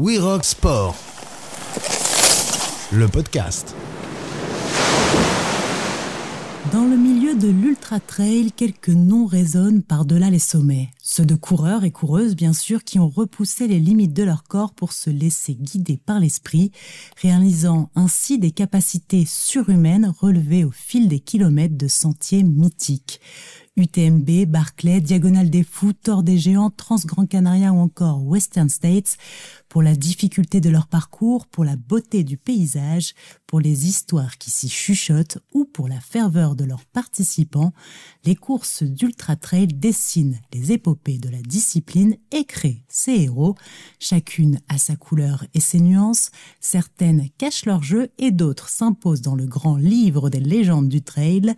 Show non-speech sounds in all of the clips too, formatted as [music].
We Rock Sport, le podcast. Dans le milieu de l'ultra trail, quelques noms résonnent par-delà les sommets. Ceux de coureurs et coureuses, bien sûr, qui ont repoussé les limites de leur corps pour se laisser guider par l'esprit, réalisant ainsi des capacités surhumaines relevées au fil des kilomètres de sentiers mythiques. UTMB, Barclay, Diagonale des Fous, Tour des Géants, Trans-Grand Canaria ou encore Western States, pour la difficulté de leur parcours, pour la beauté du paysage, pour les histoires qui s'y chuchotent ou pour la ferveur de leurs participants, les courses d'ultra trail dessinent les épopées de la discipline et créent ses héros. Chacune a sa couleur et ses nuances, certaines cachent leur jeu et d'autres s'imposent dans le grand livre des légendes du trail.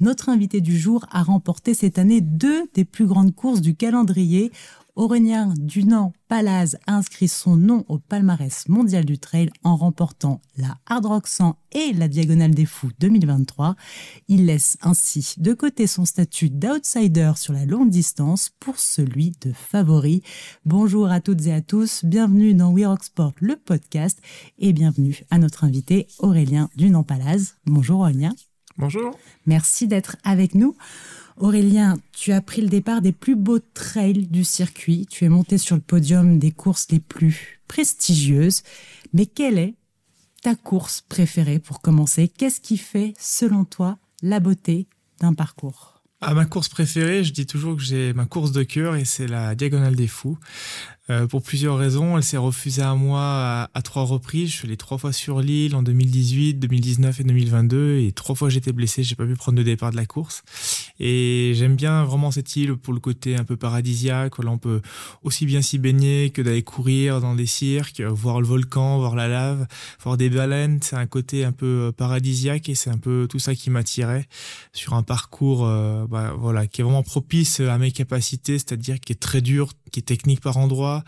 Notre invité du jour a remporté cette année deux des plus grandes courses du calendrier Aurélien Dunant-Palaz a inscrit son nom au palmarès mondial du trail en remportant la Hard Rock 100 et la Diagonale des Fous 2023. Il laisse ainsi de côté son statut d'outsider sur la longue distance pour celui de favori. Bonjour à toutes et à tous, bienvenue dans We Rock Sport, le podcast, et bienvenue à notre invité Aurélien Dunant-Palaz. Bonjour Aurélien. Bonjour. Merci d'être avec nous. Aurélien, tu as pris le départ des plus beaux trails du circuit. Tu es monté sur le podium des courses les plus prestigieuses. Mais quelle est ta course préférée pour commencer? Qu'est-ce qui fait, selon toi, la beauté d'un parcours? À ma course préférée, je dis toujours que j'ai ma course de cœur et c'est la Diagonale des Fous. Euh, pour plusieurs raisons, elle s'est refusée à moi à, trois reprises. Je suis allé trois fois sur l'île en 2018, 2019 et 2022 et trois fois j'étais blessé, j'ai pas pu prendre le départ de la course. Et j'aime bien vraiment cette île pour le côté un peu paradisiaque. Là, on peut aussi bien s'y baigner que d'aller courir dans des cirques, voir le volcan, voir la lave, voir des baleines. C'est un côté un peu euh, paradisiaque et c'est un peu tout ça qui m'attirait sur un parcours, euh, bah, voilà, qui est vraiment propice à mes capacités, c'est-à-dire qui est très dur, qui est technique par endroits,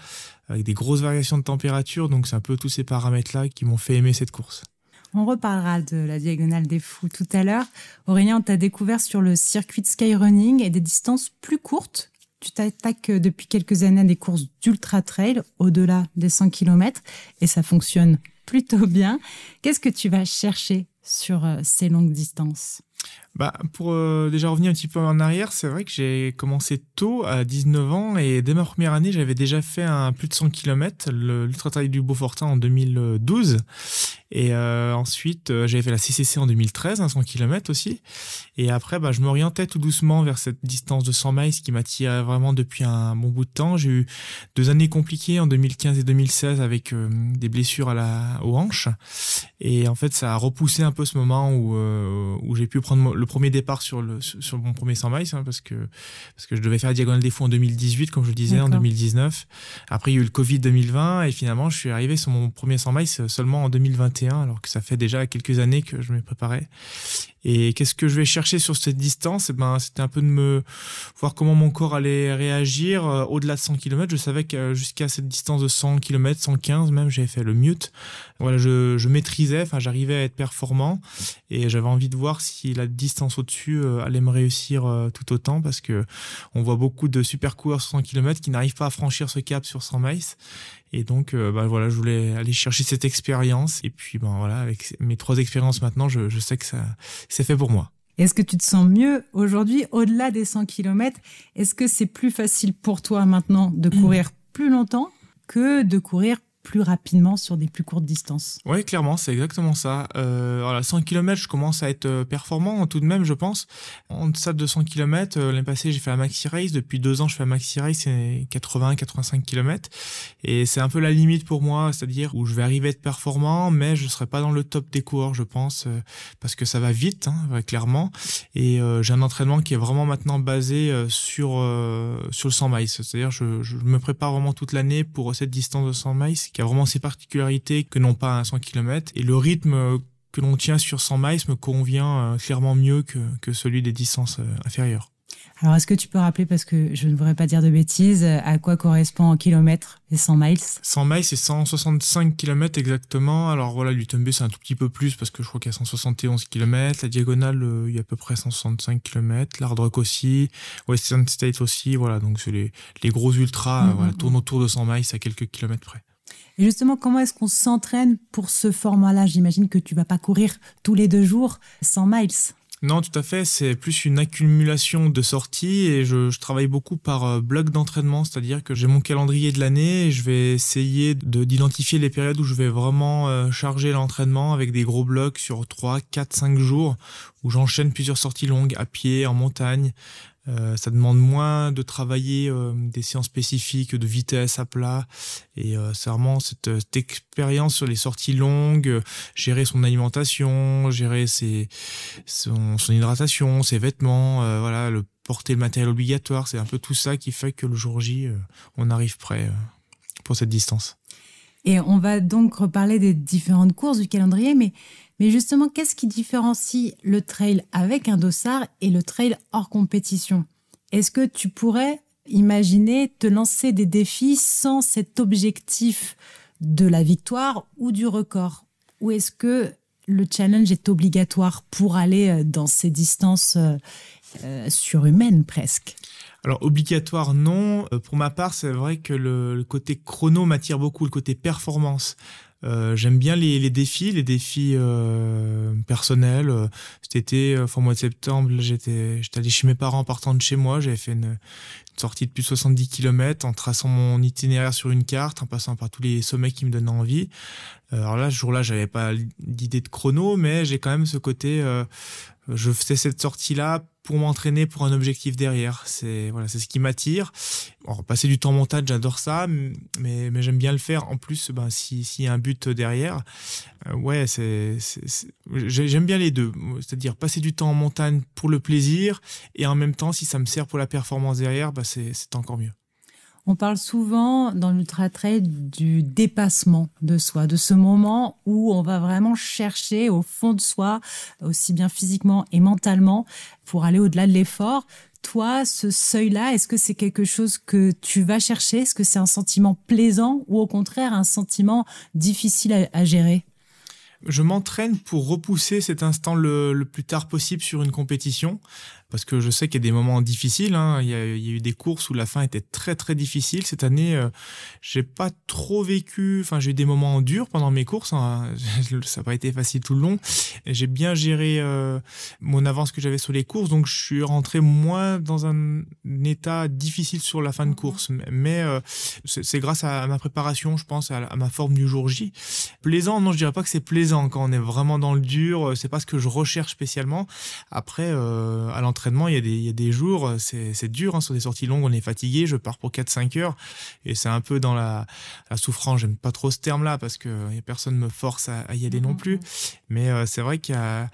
avec des grosses variations de température. Donc c'est un peu tous ces paramètres-là qui m'ont fait aimer cette course. On reparlera de la diagonale des fous tout à l'heure. Aurélien, on t'a découvert sur le circuit de skyrunning et des distances plus courtes. Tu t'attaques depuis quelques années à des courses d'ultra trail au-delà des 100 km et ça fonctionne plutôt bien. Qu'est-ce que tu vas chercher sur euh, ces longues distances? Bah, pour euh, déjà revenir un petit peu en arrière, c'est vrai que j'ai commencé tôt, à 19 ans, et dès ma première année, j'avais déjà fait un plus de 100 km, l'Ultra Trail du Beaufortin en 2012. Et euh, ensuite, euh, j'avais fait la CCC en 2013, 100 km aussi. Et après, bah, je m'orientais tout doucement vers cette distance de 100 miles qui m'attirait vraiment depuis un bon bout de temps. J'ai eu deux années compliquées en 2015 et 2016 avec des blessures à la, aux hanches. Et en fait, ça a repoussé un peu ce moment où, où j'ai pu prendre le premier départ sur le sur mon premier 100 miles hein, parce que parce que je devais faire la diagonale des fous en 2018 comme je le disais en 2019. Après il y a eu le Covid 2020 et finalement je suis arrivé sur mon premier 100 miles seulement en 2021 alors que ça fait déjà quelques années que je m'ai préparé. Et qu'est-ce que je vais chercher sur cette distance? Eh ben, C'était un peu de me voir comment mon corps allait réagir euh, au-delà de 100 km. Je savais que jusqu'à cette distance de 100 km, 115 même, j'avais fait le mute. Voilà, je, je maîtrisais, enfin j'arrivais à être performant et j'avais envie de voir si la distance au-dessus euh, allait me réussir euh, tout autant parce que on voit beaucoup de super coureurs sur 100 km qui n'arrivent pas à franchir ce cap sur 100 miles et donc, euh, bah, voilà, je voulais aller chercher cette expérience. Et puis, ben voilà, avec mes trois expériences maintenant, je, je sais que ça, c'est fait pour moi. Est-ce que tu te sens mieux aujourd'hui, au-delà des 100 km Est-ce que c'est plus facile pour toi maintenant de courir plus longtemps que de courir plus rapidement sur des plus courtes distances. Oui, clairement, c'est exactement ça. Euh, voilà, 100 km, je commence à être euh, performant tout de même, je pense. En deçà de 100 km, euh, l'année passée, j'ai fait la maxi race. Depuis deux ans, je fais la maxi race, c'est 80-85 km. Et c'est un peu la limite pour moi, c'est-à-dire où je vais arriver à être performant, mais je serai pas dans le top des coureurs, je pense, euh, parce que ça va vite, hein, clairement. Et j'ai un entraînement qui est vraiment maintenant basé sur sur le 100 miles. C'est-à-dire, je, je me prépare vraiment toute l'année pour cette distance de 100 miles qui a vraiment ses particularités que n'ont pas un 100 km. Et le rythme que l'on tient sur 100 miles me convient euh, clairement mieux que, que celui des distances euh, inférieures. Alors, est-ce que tu peux rappeler, parce que je ne voudrais pas dire de bêtises, à quoi correspond en kilomètres les 100 miles? 100 miles, c'est 165 km exactement. Alors voilà, l'UTMB, c'est un tout petit peu plus parce que je crois qu'il y a 171 km. La diagonale, euh, il y a à peu près 165 km. L'Hard Rock aussi. Western State aussi. Voilà, donc c'est les, les gros ultras, mm-hmm. voilà, tournent autour de 100 miles à quelques kilomètres près. Et justement, comment est-ce qu'on s'entraîne pour ce format-là? J'imagine que tu vas pas courir tous les deux jours 100 miles. Non, tout à fait. C'est plus une accumulation de sorties et je, travaille beaucoup par euh, bloc d'entraînement, c'est-à-dire que j'ai mon calendrier de l'année et je vais essayer d'identifier les périodes où je vais vraiment euh, charger l'entraînement avec des gros blocs sur 3, 4, 5 jours où j'enchaîne plusieurs sorties longues à pied, en montagne, euh, ça demande moins de travailler euh, des séances spécifiques de vitesse à plat. Et euh, c'est vraiment cette, expérience sur les sorties longues, gérer son alimentation, gérer son hydratation, ses vêtements, voilà, le porter le matériel obligatoire. C'est un peu tout ça qui fait que le jour J, on arrive prêt pour cette distance. Et on va donc reparler des différentes courses du calendrier, mais mais justement, qu'est-ce qui différencie le trail avec un dossard et le trail hors compétition? Est-ce que tu pourrais imaginer te lancer des défis sans cet objectif de la victoire ou du record? Ou est-ce que le challenge est obligatoire pour aller euh, dans ces distances euh, euh, surhumaines presque? Alors obligatoire non. Pour ma part, c'est vrai que le, côté chrono m'attire beaucoup, le côté performance. Euh, j'aime bien les, les, défis, les défis euh, personnels. Cet été, au mois de septembre, j'étais allé chez mes parents en partant de chez moi. J'avais fait une, une, sortie de plus de 70 km en traçant mon itinéraire sur une carte, en passant par tous les sommets qui me donnaient envie. Euh, alors là, ce jour-là, j'avais pas d'idée de chrono, mais j'ai quand même ce côté. Euh, je faisais cette sortie-là pour m'entraîner pour un objectif derrière. C'est voilà, c'est ce qui m'attire. passer du temps en montagne, j'adore ça, mais, mais j'aime bien le faire. En plus, ben, s'il y a un but derrière, euh, ouais, c'est, j'aime bien les deux. C'est-à-dire passer du temps en montagne pour le plaisir et en même temps, si ça me sert pour la performance derrière, ben, c'est encore mieux. On parle souvent dans l'ultra trail du dépassement de soi, de ce moment où on va vraiment chercher au fond de soi, aussi bien physiquement et mentalement, pour aller au-delà de l'effort. Toi, ce seuil-là, est-ce que c'est quelque chose que tu vas chercher? Est-ce que c'est un sentiment plaisant ou au contraire un sentiment difficile à, gérer? Je m'entraîne pour repousser cet instant le, plus tard possible sur une compétition parce que je sais qu'il y a des moments difficiles. Hein. Il, y a, eu des courses où la fin était très très difficile. Cette année, euh, j'ai pas trop vécu. Enfin, j'ai eu des moments durs pendant mes courses. Hein. [laughs] Ça n'a pas été facile tout le long. J'ai bien géré euh, mon avance que j'avais sur les courses, donc je suis rentré moins dans un, état difficile sur la fin de course. Mais euh, c'est grâce à ma préparation, je pense, à, à, ma forme du jour J. Plaisant, non, je dirais pas que c'est plaisant quand on est vraiment dans le dur. C'est pas ce que je recherche spécialement. Après, à l'entraînement il y a des, il y a des jours, euh, c'est dur, hein, sur des sorties longues, on est fatigué, je pars pour 4-5 heures, et c'est un peu dans la, la souffrance, j'aime pas trop ce terme-là, parce que a personne me force à, y aller non mm-hmm. plus, mais euh, c'est vrai qu'il y, a,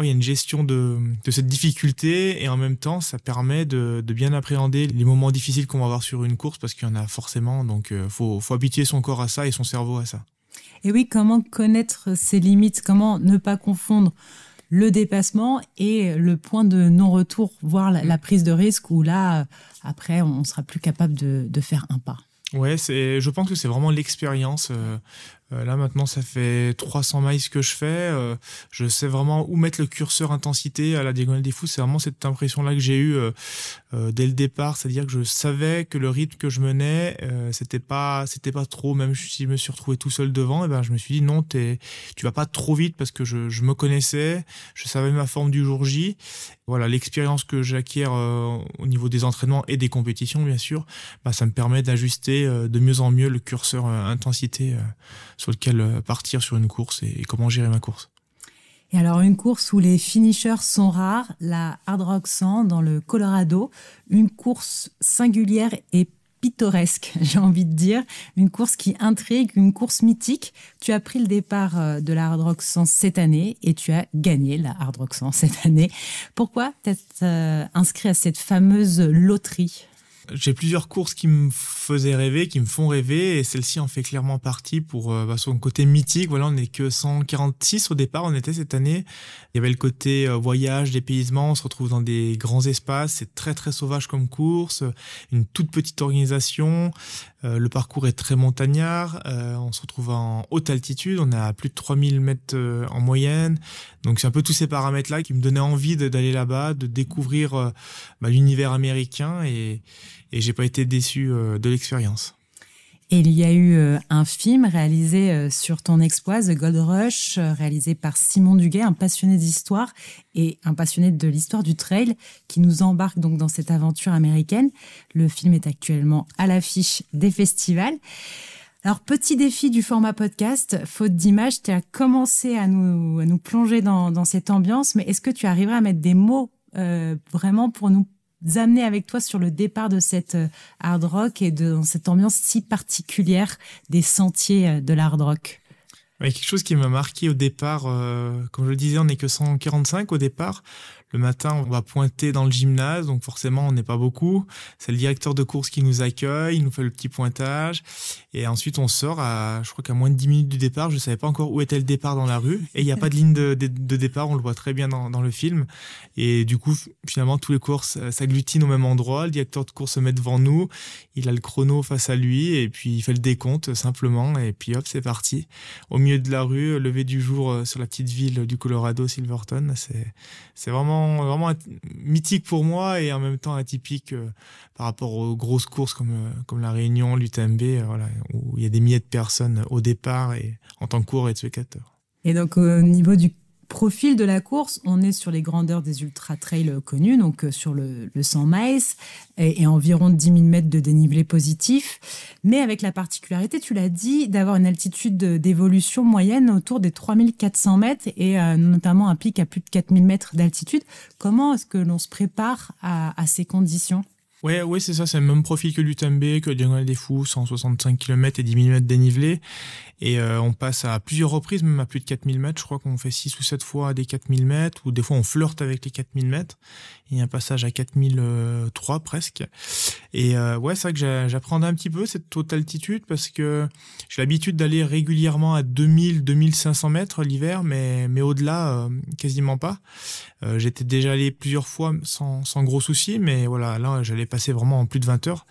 il y a une gestion de, de cette difficulté, et en même temps, ça permet de, de bien appréhender les moments difficiles qu'on va avoir sur une course, parce qu'il y en a forcément, donc il euh, faut, faut habituer son corps à ça et son cerveau à ça. Et oui, comment connaître ses limites, comment ne pas confondre le dépassement et le point de non-retour, voire la, prise de risque où là, après, on sera plus capable de, de faire un pas. Ouais, c'est, je pense que c'est vraiment l'expérience. Euh, euh, là maintenant, ça fait 300 miles que je fais. Euh, je sais vraiment où mettre le curseur intensité à la diagonale des fous. C'est vraiment cette impression-là que j'ai eue euh, dès le départ, c'est-à-dire que je savais que le rythme que je menais, c'était pas, c'était pas trop. Même si je me suis retrouvé tout seul devant, et eh ben je me suis dit non, t'es, tu vas pas trop vite parce que je, je me connaissais, je savais ma forme du jour J. Voilà, l'expérience que j'acquiers au niveau des entraînements et des compétitions, bien sûr, bah, ça me permet d'ajuster de mieux en mieux le curseur intensité sur lequel euh, partir sur une course et, comment gérer ma course. Et alors une course où les finishers sont rares, la Hard Rock 100 dans le Colorado, une course singulière et pittoresque, [laughs] j'ai envie de dire, une course qui intrigue, une course mythique. Tu as pris le départ euh, de la Hard Rock 100 cette année et tu as gagné la Hard Rock 100 cette année. Pourquoi t'être euh, inscrit à cette fameuse loterie? J'ai plusieurs courses qui me faisaient rêver, qui me font rêver, et celle-ci en fait clairement partie pour euh, bah, son côté mythique. Voilà, on n'est que 146 au départ, on était cette année. Il y avait le côté euh, voyage, dépaysement, on se retrouve dans des grands espaces, c'est très très sauvage comme course, une toute petite organisation, euh, le parcours est très montagnard, on se retrouve en haute altitude, on est à plus de 3000 mètres en moyenne, donc c'est un peu tous ces paramètres-là qui me donnaient envie d'aller là-bas, de découvrir bah, l'univers américain et et j'ai pas été déçu euh, de l'expérience. Et il y a eu euh, un film réalisé euh, sur ton exploit, The Gold Rush, euh, réalisé par Simon Duguay, un passionné d'histoire et un passionné de l'histoire du trail, qui nous embarque donc dans cette aventure américaine. Le film est actuellement à l'affiche des festivals. Alors, petit défi du format podcast, faute d'image, tu as commencé à nous, à nous plonger dans, cette ambiance, mais est-ce que tu arriveras à mettre des mots vraiment pour nous amener avec toi sur le départ de cette euh, hard rock et de cette ambiance si particulière des sentiers euh, de l'hard rock quelque chose qui m'a marqué au départ, euh, comme je le disais, on n'est que 145 au départ. Le matin, on va pointer dans le gymnase, donc forcément, on n'est pas beaucoup. C'est le directeur de course qui nous accueille, il nous fait le petit pointage. Et ensuite, on sort je crois qu'à moins de 10 minutes du départ, je savais pas encore où était le départ dans la rue. Et il n'y a pas de ligne de, départ, on le voit très bien dans, le film. Et du coup, finalement, tous les courses s'agglutinent au même endroit. Le directeur de course se met devant nous, il a le chrono face à lui, et puis il fait le décompte simplement. Et puis hop, c'est parti. Au milieu de la rue, lever du jour euh, sur la petite ville du Colorado, Silverton, c'est, c'est vraiment mythique pour moi et en même temps atypique euh, par rapport aux grosses courses comme, euh, comme la Réunion, l'UTMB, euh, voilà, où il y a des milliers de personnes au départ et en tant que coureur et de spectateur. Et donc au niveau du profil de la course, on est sur les grandeurs des ultra-trails connus, donc euh, sur le, 100 miles et, environ 10 000 mètres de dénivelé positif, mais avec la particularité, tu l'as dit, d'avoir une altitude d'évolution moyenne autour des 3400 mètres et euh, notamment un pic à plus de 4000 mètres d'altitude. Comment est-ce que l'on se prépare à, à ces conditions? Ouais, ouais, c'est ça, c'est le même profil que l'UTMB, que le Diagonale des Fous, 165 km et 10 000 mètres dénivelé. Et euh, on passe à plusieurs reprises, même à plus de 4000 mètres. Je crois qu'on fait 6 ou 7 fois des 4000 mètres, ou des fois on flirte avec les 4000 mètres. Il y a un passage à 4003 presque. Et euh, ouais, c'est vrai que j'apprendais un petit peu cette haute altitude parce que j'ai l'habitude d'aller régulièrement à 2000, 2500 mètres l'hiver, mais, mais au-delà, euh, quasiment pas. Euh, j'étais déjà allé plusieurs fois sans, sans gros soucis, mais voilà, là, j'allais passer vraiment en plus de 20 heures.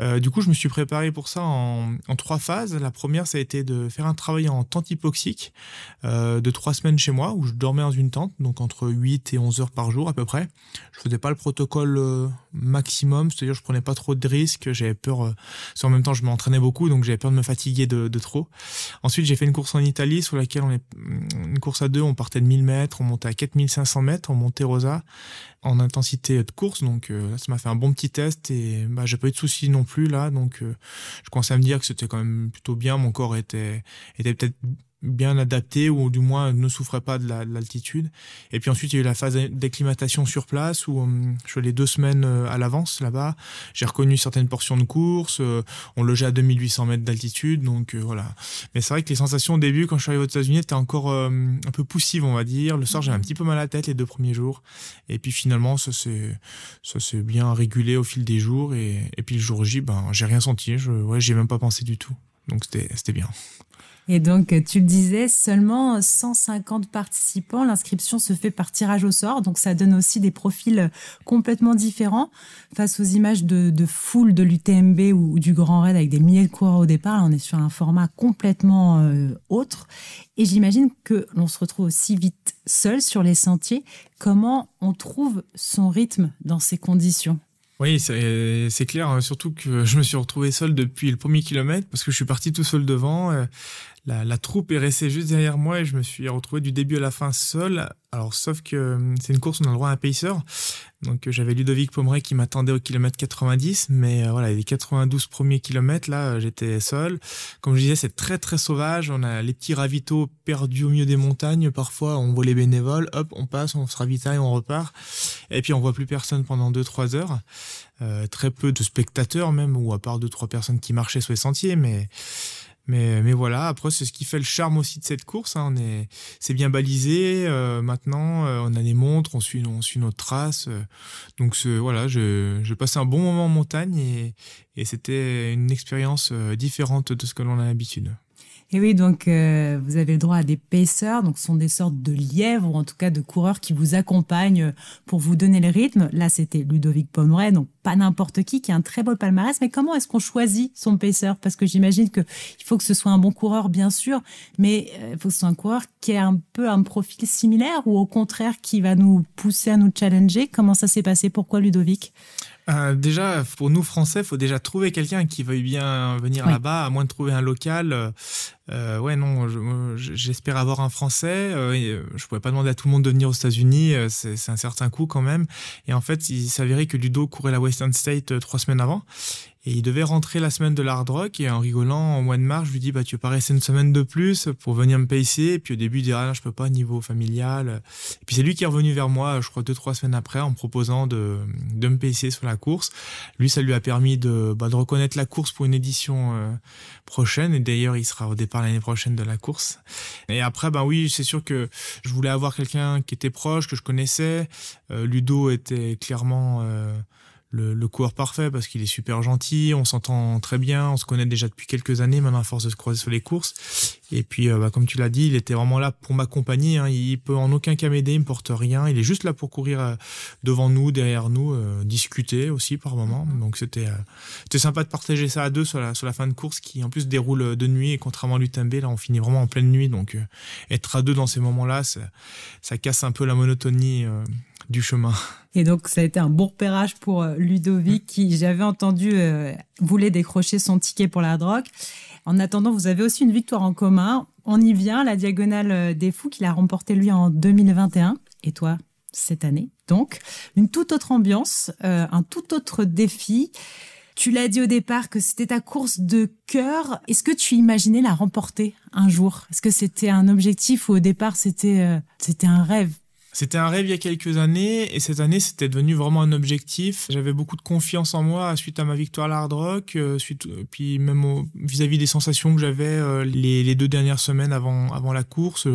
Euh, du coup, je me suis préparé pour ça en, trois phases. La première, ça a été de faire un travail en tente hypoxique euh, de trois semaines chez moi, où je dormais dans une tente, donc entre 8 et 11 heures par jour à peu près. Je faisais pas le protocole euh, maximum, c'est-à-dire je prenais pas trop de risques, j'avais peur, en même temps je m'entraînais beaucoup, donc j'avais peur de me fatiguer de, de trop. Ensuite, j'ai fait une course en Italie sur laquelle on est une course à deux, on partait de 1000 mètres, on montait à 4500 mètres, on montait Rosa en intensité de course, donc ça m'a fait un bon petit test et bah, j'ai pas eu de soucis non plus là, donc euh, je commençais à me dire que c'était quand même plutôt bien, mon corps était était peut-être bien adapté ou du moins ne souffrait pas de l'altitude. et puis ensuite, il y a eu la phase d'acclimatation sur place où hum, je suis allé deux semaines euh, à l'avance là-bas. J'ai reconnu certaines portions de course. Euh, on logeait à 2800 mètres d'altitude. Donc euh, voilà. Mais c'est vrai que les sensations au début, quand je suis arrivé aux États-Unis, étaient encore un peu poussives, on va dire. Le soir, j'avais un petit peu mal à la tête les deux premiers jours. Et puis finalement, ça s'est bien régulé au fil des jours. Et, et puis le jour J, ben, j'ai rien senti. Je, ouais, j'ai même pas pensé du tout. Donc c'était bien. Et donc, tu le disais, seulement 150 participants. L'inscription se fait par tirage au sort. Donc, ça donne aussi des profils complètement différents face aux images de, foule de l'UTMB ou, du Grand Raid avec des milliers de coureurs au départ. on est sur un format complètement euh, autre. Et j'imagine que l'on se retrouve aussi vite seul sur les sentiers. Comment on trouve son rythme dans ces conditions? Oui, c'est clair, hein. surtout que je me suis retrouvé seul depuis le premier kilomètre parce que je suis parti tout seul devant. Euh, la, la, troupe est restée juste derrière moi et je me suis retrouvé du début à la fin seul. Alors, sauf que euh, c'est une course on a le droit à un pacer. Donc, euh, j'avais Ludovic Pomeray qui m'attendait au kilomètre 90. Mais euh, voilà, les 92 premiers kilomètres, là, j'étais seul. Comme je disais, c'est très, très sauvage. On a les petits ravitaux perdus au milieu des montagnes. Parfois, on voit les bénévoles. Hop, on passe, on se ravitaille, on repart. Et puis, on voit plus personne pendant 2-3 heures. Euh, très peu de spectateurs même, ou à part deux trois personnes qui marchaient sur les sentiers. Mais mais, mais voilà, après, c'est ce qui fait le charme aussi de cette course. Hein. On est, c'est bien balisé. Euh, maintenant, euh, on a des montres, on suit, on suit notre trace. Euh. donc, ce, voilà, je, je passais un bon moment en montagne et, et c'était une expérience différente de ce que l'on a l'habitude. Et oui, donc euh, vous avez le droit à des pacers, donc ce sont des sortes de lièvres ou en tout cas de coureurs qui vous accompagnent pour vous donner le rythme. Là, c'était Ludovic Pomeray, donc pas n'importe qui, qui a un très beau palmarès. Mais comment est-ce qu'on choisit son pacer Parce que j'imagine que il faut que ce soit un bon coureur, bien sûr, mais euh, il faut que ce soit un coureur qui ait un peu un profil similaire ou au contraire qui va nous pousser à nous challenger. Comment ça s'est passé? Pourquoi Ludovic? Euh, déjà, pour nous Français, faut déjà trouver quelqu'un qui veuille bien venir là-bas, à moins de trouver un local. Euh, euh ouais, non, j'espère avoir un Français. Euh, je pouvais pas demander à tout le monde de venir aux États-Unis, c'est un certain coût quand même. Et en fait, il s'avérait que Ludo courait la Western State trois semaines avant. Et il devait rentrer la semaine de l'hard rock et en rigolant, au mois de mars, je lui dis bah tu veux pas rester une semaine de plus pour venir me payer Et puis au début, il dit ah non, je peux pas niveau familial. Et puis c'est lui qui est revenu vers moi, je crois deux trois semaines après, en me proposant de de me payer sur la course. Lui, ça lui a permis de bah, de reconnaître la course pour une édition euh, prochaine. Et d'ailleurs, il sera au départ l'année prochaine de la course. Et après, bah oui, c'est sûr que je voulais avoir quelqu'un qui était proche, que je connaissais. Euh, Ludo était clairement euh, le, le, coureur parfait parce qu'il est super gentil, on s'entend très bien, on se connaît déjà depuis quelques années maintenant à force de se croiser sur les courses. Et puis, euh, bah, comme tu l'as dit, il était vraiment là pour m'accompagner. Hein. Il peut en aucun cas m'aider, il me porte rien. Il est juste là pour courir euh, devant nous, derrière nous, euh, discuter aussi par moment. Mm-hmm. Donc c'était c'était sympa de partager ça à deux sur la sur la fin de course qui en plus déroule de nuit et contrairement à l'UTMB là on finit vraiment en pleine nuit. Donc être à deux dans ces moments-là, ça, ça casse un peu la monotonie du chemin. Et donc, ça a été un bon repérage pour euh, Ludovic, qui, j'avais entendu, euh, voulait décrocher son ticket pour la drogue. En attendant, vous avez aussi une victoire en commun. On y vient, la Diagonale euh, des Fous, qu'il a remporté lui en 2021. Et toi, cette année. Donc, une toute autre ambiance, un tout autre défi. Tu l'as dit au départ que c'était ta course de cœur. Est-ce que tu imaginais la remporter un jour? Est-ce que c'était un objectif ou au départ c'était c'était un rêve? C'était un rêve il y a quelques années et cette année c'était devenu vraiment un objectif. J'avais beaucoup de confiance en moi suite à ma victoire à l'Hard Rock, euh, suite euh, puis même vis-à-vis des sensations que j'avais euh, les, les, deux dernières semaines avant avant la course.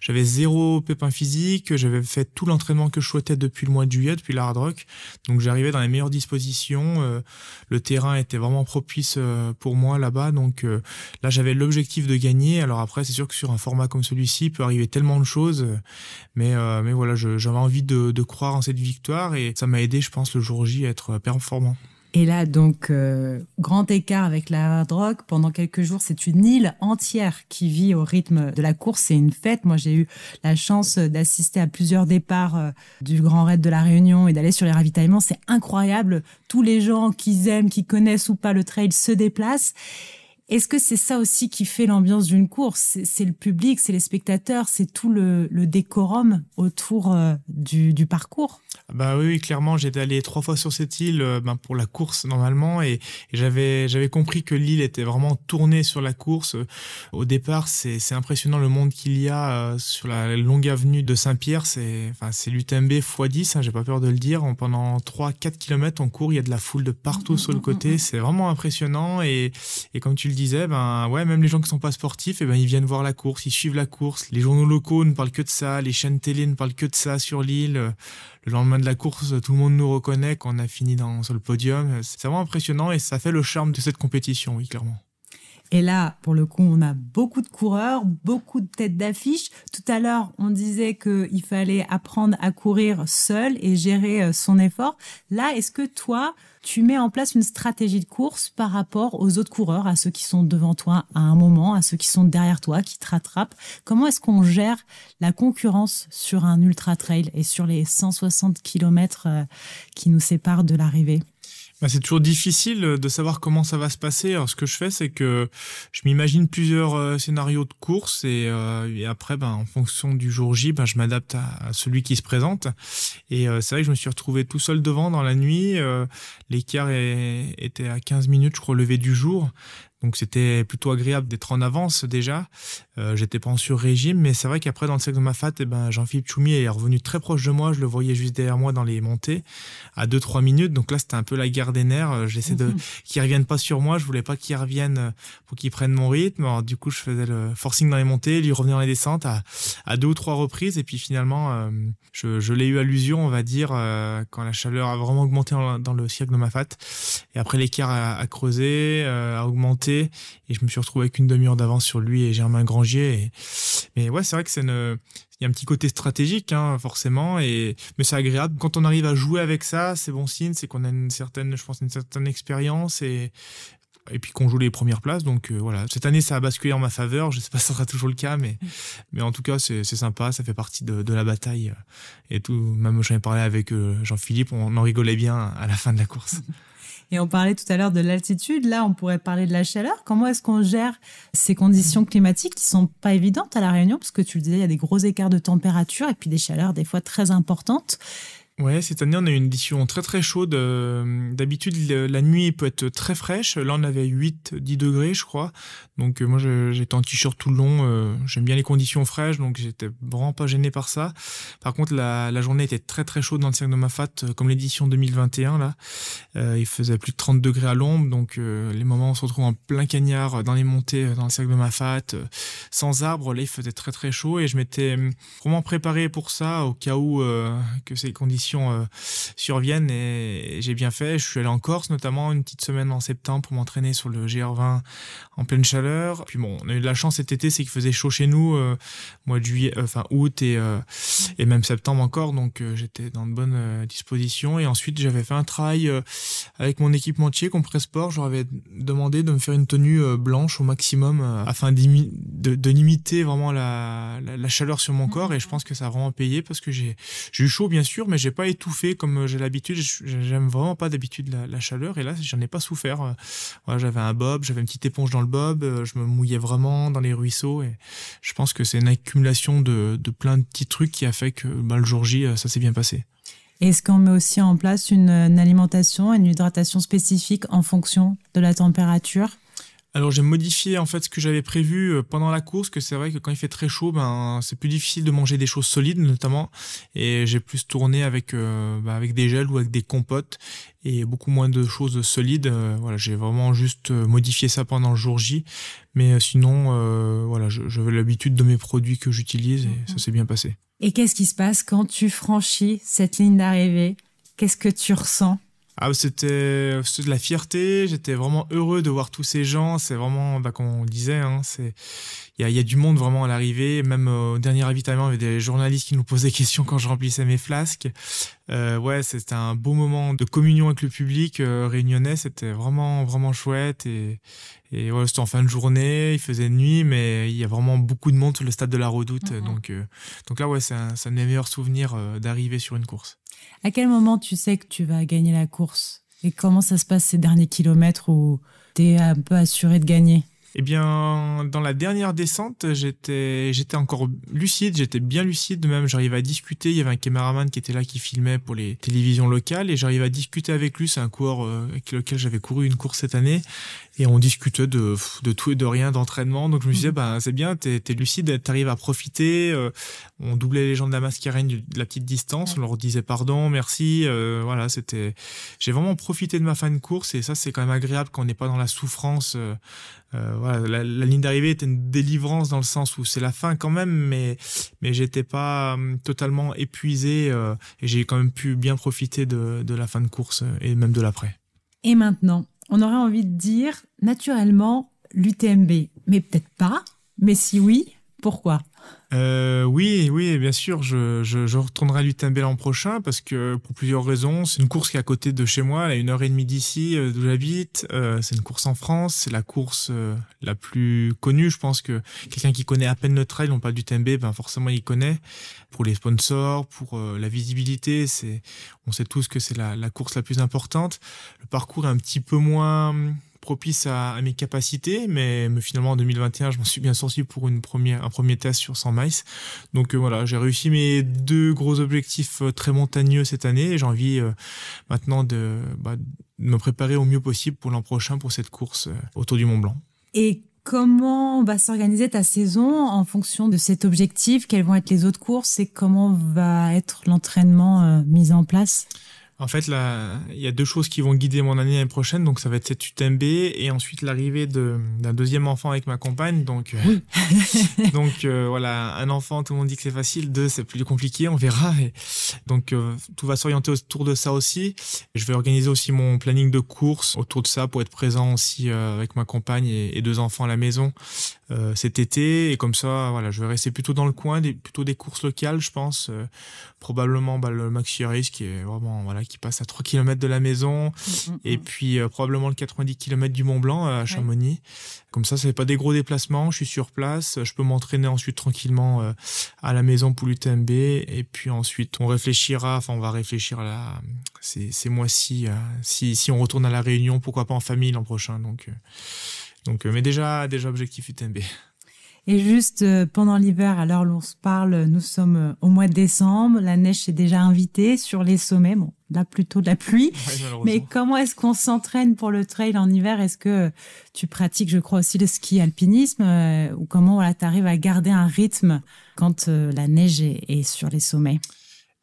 j'avais zéro pépin physique, j'avais fait tout l'entraînement que je souhaitais depuis le mois de juillet, depuis l'Hard Rock. Donc j'arrivais dans les meilleures dispositions. le terrain était vraiment propice pour moi là-bas. Donc là j'avais l'objectif de gagner. Alors après c'est sûr que sur un format comme celui-ci il peut arriver tellement de choses, mais mais voilà, j'avais envie de, croire en cette victoire et ça m'a aidé, je pense, le jour J à être performant. Et là, donc, euh, grand écart avec la drogue. Pendant quelques jours, c'est une île entière qui vit au rythme de la course. C'est une fête. Moi, j'ai eu la chance d'assister à plusieurs départs euh, du Grand Raid de la Réunion et d'aller sur les ravitaillements. C'est incroyable. Tous les gens qui aiment, qui connaissent ou pas le trail se déplacent. Est-ce que c'est ça aussi qui fait l'ambiance d'une course C'est le public, c'est les spectateurs, c'est tout le, décorum autour euh, du parcours? Bah oui, clairement, j'étais allé trois fois sur cette île euh, ben, pour la course normalement et, j'avais j'avais compris que l'île était vraiment tournée sur la course. Au départ, c'est c'est impressionnant le monde qu'il y a euh, sur la longue avenue de Saint-Pierre. C'est enfin c'est l'UTMB x10, hein, j'ai pas peur de le dire. pendant 3-4 kilomètres on court, il y a de la foule de partout sur le côté. [laughs] C'est vraiment impressionnant et, et comme tu le disais, ben ouais, même les gens qui sont pas sportifs, et eh ben ils viennent voir la course, ils suivent la course. Les journaux locaux ne parlent que de ça, les chaînes télé ne parlent que de ça sur l'île le lendemain de la course, tout le monde nous reconnaît quand on a fini dans, le podium. C'est vraiment impressionnant et ça fait le charme de cette compétition, oui, clairement. Et là, pour le coup, on a beaucoup de coureurs, beaucoup de têtes d'affiche. Tout à l'heure, on disait qu'il fallait apprendre à courir seul et gérer euh, son effort. Là, est-ce que toi, tu mets en place une stratégie de course par rapport aux autres coureurs, à ceux qui sont devant toi à un moment, à ceux qui sont derrière toi, qui te rattrapent? Comment est-ce qu'on gère la concurrence sur un ultra trail et sur les 160 km euh, qui nous séparent de l'arrivée? Bah, c'est toujours difficile de savoir comment ça va se passer. Alors, ce que je fais, c'est que je m'imagine plusieurs euh, scénarios de course et, euh, et après, ben, en fonction du jour J, ben, je m'adapte à, celui qui se présente. Et euh, c'est vrai que je me suis retrouvé tout seul devant dans la nuit. L'écart était à 15 minutes, je crois, levé du jour. Donc c'était plutôt agréable d'être en avance déjà. Euh, J'étais pas en sur-régime, mais c'est vrai qu'après dans le cercle de ma fat, eh ben, Jean-Philippe Choumi est revenu très proche de moi. Je le voyais juste derrière moi dans les montées à 2-3 minutes. Donc là, c'était un peu la guerre des nerfs. Euh, j'essaie de mhm. qu'ils reviennent pas sur moi. Je voulais pas qu'ils reviennent euh, pour qu'ils prennent mon rythme. Alors, du coup, je faisais le forcing dans les montées, lui revenir dans les descentes à, à deux ou trois reprises. Et puis finalement, euh, je, je l'ai eu à l'usure, on va dire, quand la chaleur a vraiment augmenté dans le cercle de ma fat. Et après, l'écart a, a creusé, a augmenté et je me suis retrouvé avec une demi-heure d'avance sur lui et Germain Grangier. Mais ouais, c'est vrai que c'est une... Il y a un petit côté stratégique, hein, forcément, et mais c'est agréable. Quand on arrive à jouer avec ça, c'est bon signe, c'est qu'on a une certaine, je pense, une certaine expérience et et puis qu'on joue les premières places. Donc voilà, cette année ça a basculé en ma faveur. Je sais pas [laughs] si ça sera toujours le cas, mais mais en tout cas c'est sympa, ça fait partie de, de la bataille et tout. Même j'en ai parlé avec Jean-Philippe, on en rigolait bien à la fin de la course. [laughs] Et on parlait tout à l'heure de l'altitude. Là, on pourrait parler de la chaleur. Comment est-ce qu'on gère ces conditions climatiques qui sont pas évidentes à la Réunion? Parce que tu le disais, il y a des gros écarts de température et puis des chaleurs des fois très importantes. Ouais, cette année, on a eu une édition très très chaude. Euh, d'habitude, la nuit peut être très fraîche. Là, on avait 8, 10 degrés, je crois. Donc, euh, moi, j'étais en t-shirt tout le long. Euh, j'aime bien les conditions fraîches, donc j'étais vraiment pas gêné par ça. Par contre, la, journée était très très chaude dans le cirque de Mafat, comme l'édition 2021, là. il faisait plus de 30 degrés à l'ombre, donc les moments où on se retrouve en plein cagnard dans les montées dans le cirque de Mafat, sans arbre, là, il faisait très très chaud et je m'étais vraiment préparé pour ça au cas où que ces conditions euh, surviennent et, j'ai bien fait. Je suis allé en Corse notamment une petite semaine en septembre pour m'entraîner sur le GR20 en pleine chaleur. Puis bon, on a eu de la chance cet été, c'est qu'il faisait chaud chez nous, euh, mois de juillet, euh, enfin août et, et même septembre encore, donc j'étais dans de bonnes dispositions. Et ensuite, j'avais fait un travail avec mon équipementier Compressport. Je leur avais demandé de me faire une tenue blanche au maximum afin de, de, limiter vraiment la, la, la, chaleur sur mon corps. Et je pense que ça a vraiment payé parce que j'ai eu chaud bien sûr, mais j'ai pas étouffé comme euh, j'ai l'habitude. J'aime vraiment pas d'habitude la, chaleur et là j'en ai pas souffert. Euh, j'avais un bob, j'avais une petite éponge dans le bob, euh, je me mouillais vraiment dans les ruisseaux et je pense que c'est une accumulation de, de, plein de petits trucs qui a fait que bah, le jour J ça s'est bien passé. Est-ce qu'on met aussi en place une, une alimentation, une hydratation spécifique en fonction de la température? Alors j'ai modifié en fait ce que j'avais prévu euh, pendant la course, que c'est vrai que quand il fait très chaud, ben c'est plus difficile de manger des choses solides notamment, et j'ai plus tourné avec euh, ben, avec des gels ou avec des compotes et beaucoup moins de choses solides. Euh, voilà, j'ai vraiment juste modifié ça pendant le jour J, mais sinon voilà, j'avais l'habitude de mes produits que j'utilise et ça s'est bien passé. Et qu'est-ce qui se passe quand tu franchis cette ligne d'arrivée? Qu'est-ce que tu ressens? Ah, c'était de la fierté. J'étais vraiment heureux de voir tous ces gens. C'est vraiment, bah, comme on disait, hein, c'est il y a, y a, du monde vraiment à l'arrivée. Même au dernier ravitaillement, il y avait des journalistes qui nous posaient des questions quand je remplissais mes flasques. Euh, ouais, c'était un beau moment de communion avec le public euh, réunionnais. C'était vraiment, vraiment chouette. Et, et ouais, c'était en fin de journée, il faisait nuit, mais il y a vraiment beaucoup de monde sur le stade de la Redoute. Mhm. Donc, euh, donc là, ouais, c'est un, un de mes meilleurs souvenirs euh, d'arriver sur une course. À quel moment tu sais que tu vas gagner la course? Et comment ça se passe ces derniers kilomètres où tu es un peu assuré de gagner? Eh bien, dans la dernière descente, j'étais, j'étais encore lucide, j'étais bien lucide, même j'arrivais à discuter, il y avait un caméraman qui était là qui filmait pour les télévisions locales et j'arrivais à discuter avec lui, c'est un coureur euh, avec lequel j'avais couru une course cette année et on discutait de, de tout et de rien d'entraînement. Donc je me disais, bah, c'est bien, t'es es lucide, t'arrives à profiter. Euh, on doublait les gens de la mascarène de la petite distance, on leur disait pardon, merci. Euh, voilà, c'était. J'ai vraiment profité de ma fin de course et ça, c'est quand même agréable quand on n'est pas dans la souffrance. Euh, euh la, ligne d'arrivée était une délivrance dans le sens où c'est la fin quand même, mais mais j'étais pas hum, totalement épuisé et j'ai quand même pu bien profiter de, de la fin de course et même de l'après. Et maintenant, on aurait envie de dire naturellement l'UTMB. Mais peut-être pas. Mais si oui, pourquoi? Euh, oui, oui, bien sûr, je, retournerai à l'UTMB l'an prochain parce que pour plusieurs raisons. C'est une course qui est à côté de chez moi, à une heure et demie d'ici, euh, d'où j'habite. Euh, c'est une course en France, c'est la course la plus connue. Je pense que quelqu'un qui connaît à peine le trail, on parle d'UTMB, ben forcément il connaît. Pour les sponsors, pour la visibilité, c'est, on sait tous que c'est la course la plus importante. Le parcours est un petit peu moins propice à, mes capacités, mais, finalement en 2021, je m'en suis bien sorti pour un premier test sur 100 miles. Donc euh, voilà, j'ai réussi mes deux gros objectifs euh, très montagneux cette année et j'ai envie euh, maintenant de, bah, de, me préparer au mieux possible pour l'an prochain pour cette course autour du Mont Blanc. Et comment va s'organiser ta saison en fonction de cet objectif? Quelles vont être les autres courses et comment va être l'entraînement mis en place? En fait, là, il y a deux choses qui vont guider mon année l'année prochaine. Donc, ça va être cette UTMB et ensuite l'arrivée d'un deuxième enfant avec ma compagne. Donc, euh, [laughs] donc euh, voilà, un enfant, tout le monde dit que c'est facile. Deux, c'est plus compliqué. On verra. Et donc, euh, tout va s'orienter autour de ça aussi. Je vais organiser aussi mon planning de course autour de ça pour être présent aussi avec ma compagne et, deux enfants à la maison euh, cet été. Et comme ça, voilà, je vais rester plutôt dans le coin, des, plutôt des courses locales, je pense. Euh, probablement bah, le Maxi Race qui est vraiment, voilà, qui passe à 3 km de la maison. Mm, mm, et mm. puis probablement le 90 km du Mont Blanc à Chamonix. Comme ça, ça fait pas des gros déplacements. Je suis sur place. Je peux m'entraîner ensuite tranquillement à la maison pour l'UTMB. Et puis ensuite, on réfléchira, enfin, on va réfléchir à la, ces, ces mois-ci, si, si on retourne à la Réunion, pourquoi pas en famille l'an prochain. Donc, donc, euh, mais déjà, déjà objectif UTMB. Et juste euh, pendant l'hiver, à l'heure où on se parle, nous sommes euh, au mois de décembre, la neige s'est déjà invitée sur les sommets, bon, là plutôt de la pluie. mais comment est-ce qu'on s'entraîne pour le trail en hiver? Est-ce que tu pratiques, je crois aussi le ski alpinisme, ou comment voilà, tu arrives à garder un rythme quand la neige est sur les sommets?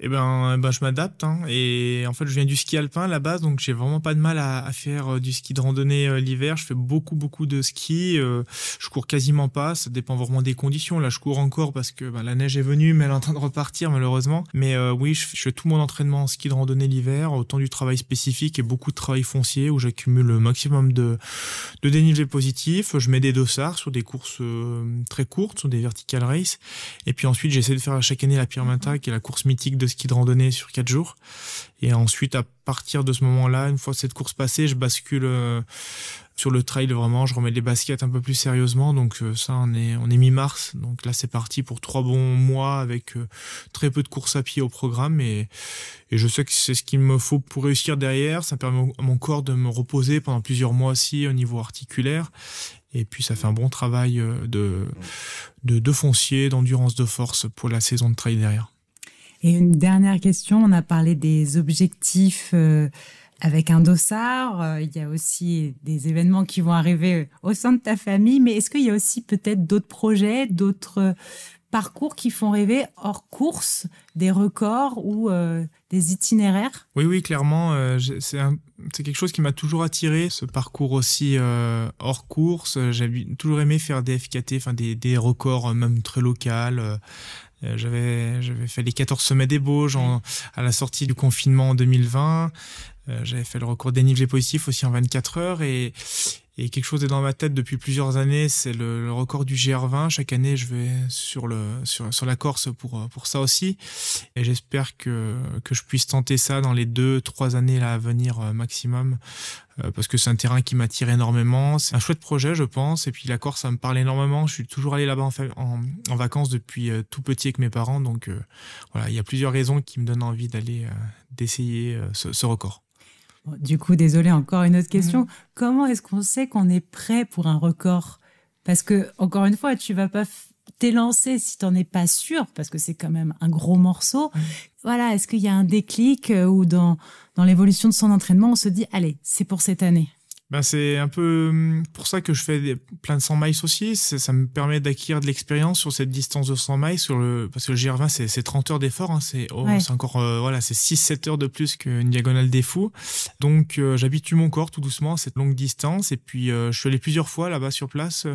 Eh ben, ben je m'adapte. Hein. Et en fait, je viens du ski alpin à la base, donc j'ai vraiment pas de mal à, à faire euh, du ski de randonnée euh, l'hiver. Je fais beaucoup, beaucoup de ski. Euh, je cours quasiment pas. Ça dépend vraiment des conditions. Là, je cours encore parce que ben, la neige est venue, mais elle est en train de repartir malheureusement. Mais oui, je, fais tout mon entraînement en ski de randonnée l'hiver, autant du travail spécifique et beaucoup de travail foncier où j'accumule le maximum de, de dénivelé positif. Je mets des dossards sur des courses très courtes, sur des vertical race. Et puis ensuite, j'essaie de faire chaque année la Pyrmanta, qui est la course mythique de ski de randonnée sur quatre jours. Et ensuite, à partir de ce moment-là, une fois cette course passée, je bascule euh, sur le trail vraiment. Je remets les baskets un peu plus sérieusement. Donc euh, ça, on est on est mi-mars. Donc là, c'est parti pour trois bons mois avec euh, très peu de courses à pied au programme. Et, et je sais que c'est ce qu'il me faut pour réussir derrière. Ça permet à mon corps de me reposer pendant plusieurs mois aussi au niveau articulaire. Et puis ça fait un bon travail de, de foncier, d'endurance de force pour la saison de trail derrière. Et une dernière question, on a parlé des objectifs euh, avec un dossard. Euh, il y a aussi des événements qui vont arriver au sein de ta famille, mais est-ce qu'il y a aussi peut-être d'autres projets, d'autres euh, parcours qui font rêver hors course, des records ou des itinéraires? Oui, oui, clairement, c'est quelque chose qui m'a toujours attiré, ce parcours aussi hors course. J'ai toujours aimé faire des FKT, enfin des, des records même très locaux. Euh, j'avais j'avais fait les 14 sommets des Bauges à la sortie du confinement en 2020. Euh, j'avais fait le record dénivelé positif aussi en 24 heures et, et quelque chose est dans ma tête depuis plusieurs années, c'est le, record du GR20. Chaque année, je vais sur le sur, la Corse pour pour ça aussi, et j'espère que que je puisse tenter ça dans les deux trois années là à venir euh, maximum, euh, parce que c'est un terrain qui m'attire énormément. C'est un chouette projet, je pense, et puis la Corse, ça me parle énormément. Je suis toujours allé là-bas en, vacances depuis euh, tout petit avec mes parents, donc voilà, il y a plusieurs raisons qui me donnent envie d'aller d'essayer ce record. Du coup, désolé, encore une autre question. Mhm. Comment est-ce qu'on sait qu'on est prêt pour un record? Parce que, encore une fois, tu vas pas t'élancer si tu n'en es pas sûr, parce que c'est quand même un gros morceau. Voilà, est-ce qu'il y a un déclic euh, ou dans, dans l'évolution de son entraînement, on se dit, allez, c'est pour cette année? Ben c'est un peu hum, pour ça que je fais des, plein de 100 miles aussi. Ça me permet d'acquérir de l'expérience sur cette distance de 100 miles, sur le, parce que le GR20, c'est 30 heures d'effort. Hein, c'est oh, encore euh, voilà, c'est 6-7 heures de plus qu'une diagonale des fous. Donc euh, j'habitue mon corps tout doucement à cette longue distance. Et puis euh, je suis allé plusieurs fois là-bas sur place.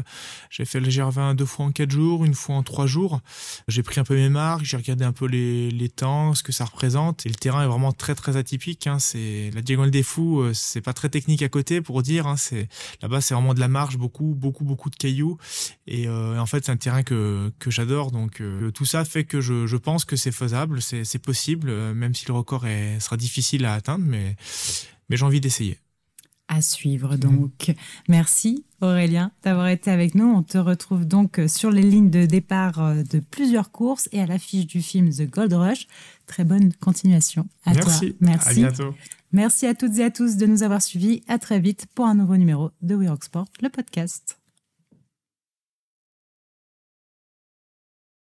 J'ai fait le GR20 deux fois en 4 jours, une fois en 3 jours. J'ai pris un peu mes marques, j'ai regardé un peu les, les temps, ce que ça représente. Et le terrain est vraiment très très atypique. Hein. C'est la diagonale des fous, c'est pas très technique à côté pour dire. Hein, c'est là-bas, c'est vraiment de la marche, beaucoup, beaucoup, beaucoup de cailloux. Et, euh, en fait, c'est un terrain que, que j'adore. Donc euh, tout ça fait que je, je pense que c'est faisable, c'est possible, euh, même si le record est, sera difficile à atteindre, mais, mais j'ai envie d'essayer. À suivre donc. Merci Aurélien d'avoir été avec nous. On te retrouve donc sur les lignes de départ de plusieurs courses et à l'affiche du film The Gold Rush. Très bonne continuation à Merci. toi. Merci. À bientôt. Merci à toutes et à tous de nous avoir suivis. À très vite pour un nouveau numéro de We Rock Sport, le podcast.